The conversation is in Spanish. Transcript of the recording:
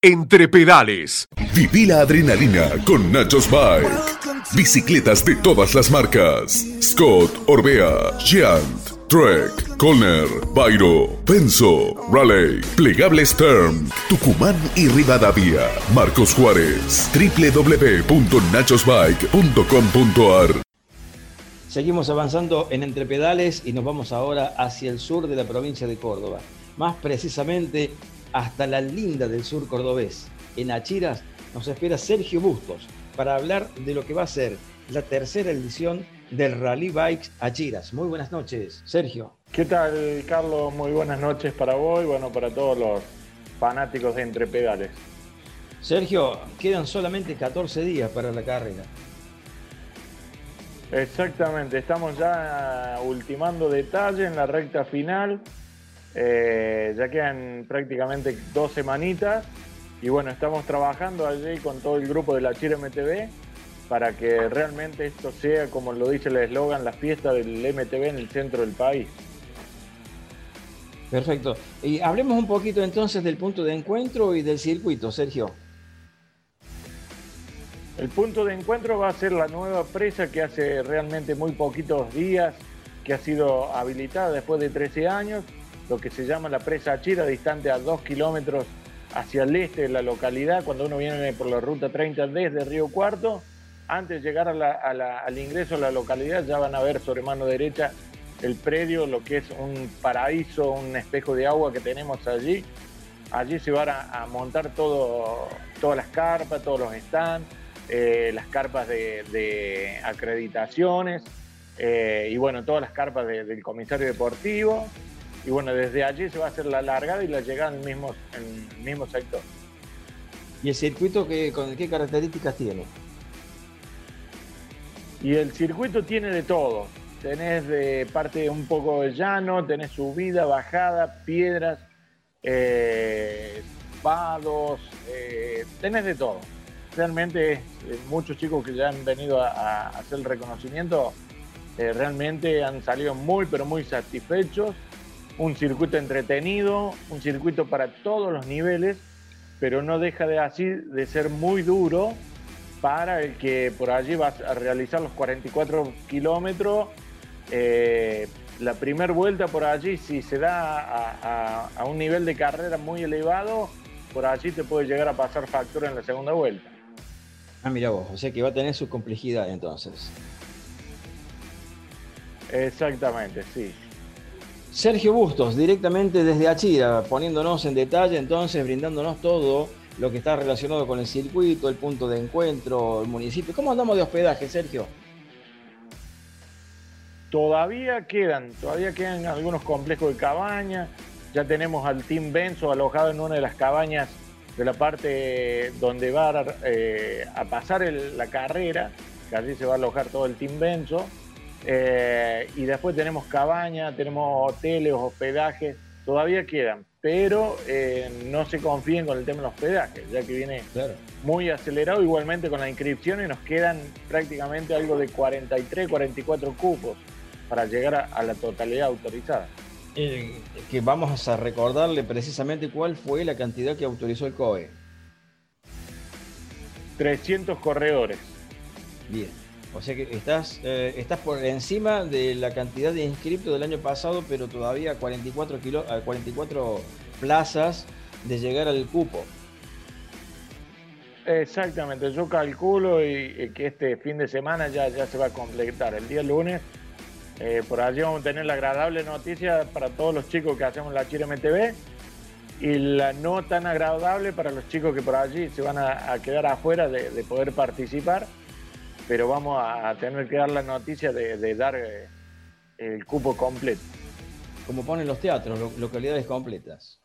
Entre pedales. Viví la adrenalina con Nachos Bike. Bicicletas de todas las marcas. Scott, Orbea, Giant, Trek, Colner, Bairo, Penso, Raleigh, Plegables Term, Tucumán y Rivadavia. Marcos Juárez. www.nachosbike.com.ar Seguimos avanzando en Entre Pedales y nos vamos ahora hacia el sur de la provincia de Córdoba. Más precisamente hasta la linda del sur cordobés. En Achiras nos espera Sergio Bustos para hablar de lo que va a ser la tercera edición del Rally Bikes Achiras. Muy buenas noches, Sergio. ¿Qué tal, Carlos? Muy buenas noches para vos y bueno, para todos los fanáticos de Entre Pedales. Sergio, quedan solamente 14 días para la carrera. Exactamente, estamos ya ultimando detalles en la recta final. Eh, ya quedan prácticamente dos semanitas y bueno, estamos trabajando allí con todo el grupo de la Chile MTV para que realmente esto sea, como lo dice el eslogan, la fiesta del MTV en el centro del país. Perfecto. Y hablemos un poquito entonces del punto de encuentro y del circuito, Sergio. El punto de encuentro va a ser la nueva presa que hace realmente muy poquitos días que ha sido habilitada después de 13 años lo que se llama la presa Achira, distante a dos kilómetros hacia el este de la localidad, cuando uno viene por la ruta 30 desde Río Cuarto, antes de llegar al ingreso a la localidad ya van a ver sobre mano derecha el predio, lo que es un paraíso, un espejo de agua que tenemos allí. Allí se van a, montar todo, todas las carpas, todos los stands, eh, las carpas de, acreditaciones eh, y bueno, todas las carpas del comisario deportivo y bueno, desde allí se va a hacer la largada y la llegada en el mismo, en mismo sector. ¿Y el circuito qué, con, qué características tiene? Y el circuito tiene de todo. Tenés de parte un poco de llano, tenés subida, bajada, piedras, eh, vados, eh, tenés de todo. Realmente eh, muchos chicos que ya han venido a, hacer el reconocimiento realmente han salido muy pero muy satisfechos un circuito entretenido, un circuito para todos los niveles, pero no deja de así de ser muy duro para el que por allí va a realizar los 44 kilómetros. Eh, la primera vuelta por allí, si se da a, un nivel de carrera muy elevado, por allí te puede llegar a pasar factura en la segunda vuelta. Ah, mira vos, o sea que va a tener su complejidad entonces. Exactamente, sí. Sergio Bustos, directamente desde Achira, poniéndonos en detalle, entonces, brindándonos todo lo que está relacionado con el circuito, el punto de encuentro, el municipio. ¿Cómo andamos de hospedaje, Sergio? Todavía quedan, todavía quedan algunos complejos de cabañas. Ya tenemos al Team Benzo alojado en una de las cabañas de la parte donde va a, eh, pasar la carrera, que allí se va a alojar todo el Team Benzo. Eh, y después tenemos cabaña, tenemos hoteles, hospedajes, todavía quedan, pero eh, no se confíen con el tema de los hospedajes, ya que viene muy acelerado igualmente con la inscripción y nos quedan prácticamente algo de 43, 44 cupos para llegar a, la totalidad autorizada. Eh, que vamos a recordarle precisamente cuál fue la cantidad que autorizó el COE. 300 corredores. Bien. O sea que estás, eh, estás por encima de la cantidad de inscriptos del año pasado, pero todavía 44, kilo, 44 plazas de llegar al cupo. Exactamente, yo calculo y, que este fin de semana ya, ya se va a completar. El día lunes, eh, por allí vamos a tener la agradable noticia para todos los chicos que hacemos la Chile MTV y la no tan agradable para los chicos que por allí se van a, quedar afuera de poder participar pero vamos a tener que dar la noticia de, dar eh, el cupo completo. Como ponen los teatros, localidades completas.